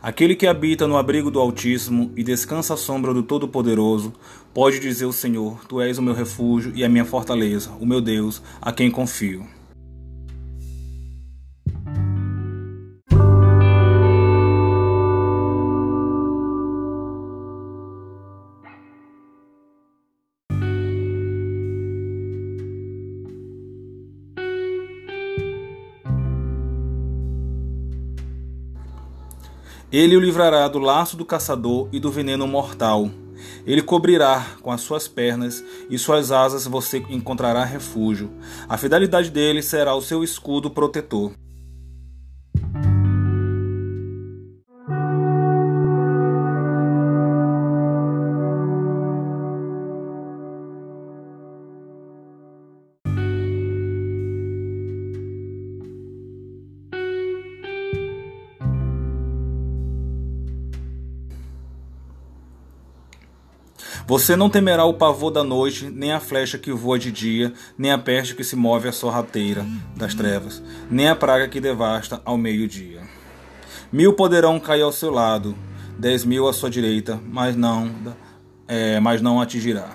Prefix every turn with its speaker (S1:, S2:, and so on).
S1: Aquele que habita no abrigo do Altíssimo e descansa à sombra do Todo-Poderoso, pode dizer o Senhor: Tu és o meu refúgio e a minha fortaleza, o meu Deus, a quem confio. Ele o livrará do laço do caçador e do veneno mortal. Ele cobrirá com as suas pernas e suas asas você encontrará refúgio. A fidelidade dele será o seu escudo protetor. Você não temerá o pavor da noite, nem a flecha que voa de dia, nem a peste que se move à sorrateira das trevas, nem a praga que devasta ao meio-dia. Mil poderão cair ao seu lado, dez mil à sua direita, mas não, é, mas não atingirá.